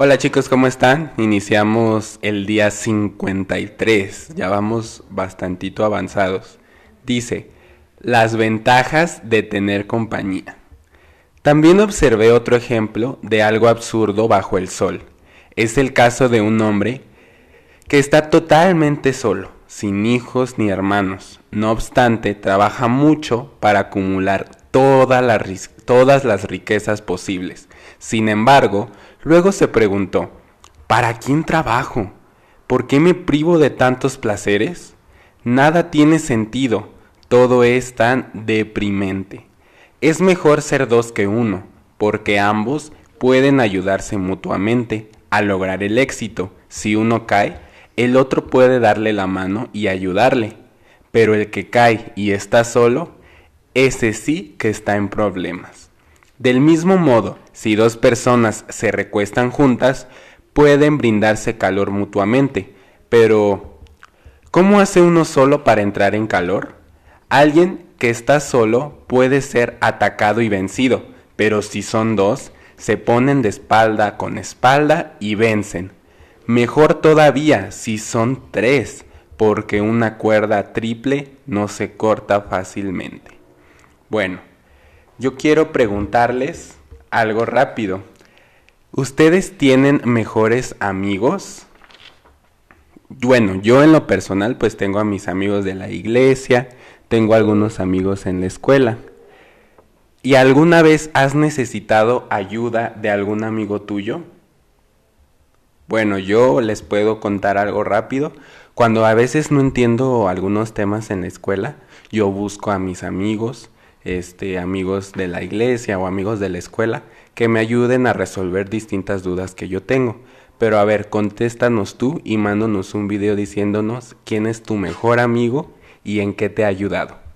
Hola chicos, ¿cómo están? Iniciamos el día 53, ya vamos bastantito avanzados. Dice, las ventajas de tener compañía. También observé otro ejemplo de algo absurdo bajo el sol. Es el caso de un hombre que está totalmente solo, sin hijos ni hermanos. No obstante, trabaja mucho para acumular todas las riquezas posibles. Sin embargo, Luego se preguntó, ¿para quién trabajo? ¿Por qué me privo de tantos placeres? Nada tiene sentido, todo es tan deprimente. Es mejor ser dos que uno, porque ambos pueden ayudarse mutuamente a lograr el éxito. Si uno cae, el otro puede darle la mano y ayudarle. Pero el que cae y está solo, ese sí que está en problemas. Del mismo modo, si dos personas se recuestan juntas, pueden brindarse calor mutuamente, pero ¿cómo hace uno solo para entrar en calor? Alguien que está solo puede ser atacado y vencido, pero si son dos, se ponen de espalda con espalda y vencen. Mejor todavía si son tres, porque una cuerda triple no se corta fácilmente. Bueno, yo quiero preguntarles algo rápido. ¿Ustedes tienen mejores amigos? Bueno, yo en lo personal pues tengo a mis amigos de la iglesia, tengo algunos amigos en la escuela. ¿Y alguna vez has necesitado ayuda de algún amigo tuyo? Bueno, yo les puedo contar algo rápido. Cuando a veces no entiendo algunos temas en la escuela, yo busco a mis amigos, este, amigos de la iglesia o amigos de la escuela que me ayuden a resolver distintas dudas que yo tengo. Pero a ver, contéstanos tú y mándanos un video diciéndonos quién es tu mejor amigo y en qué te ha ayudado.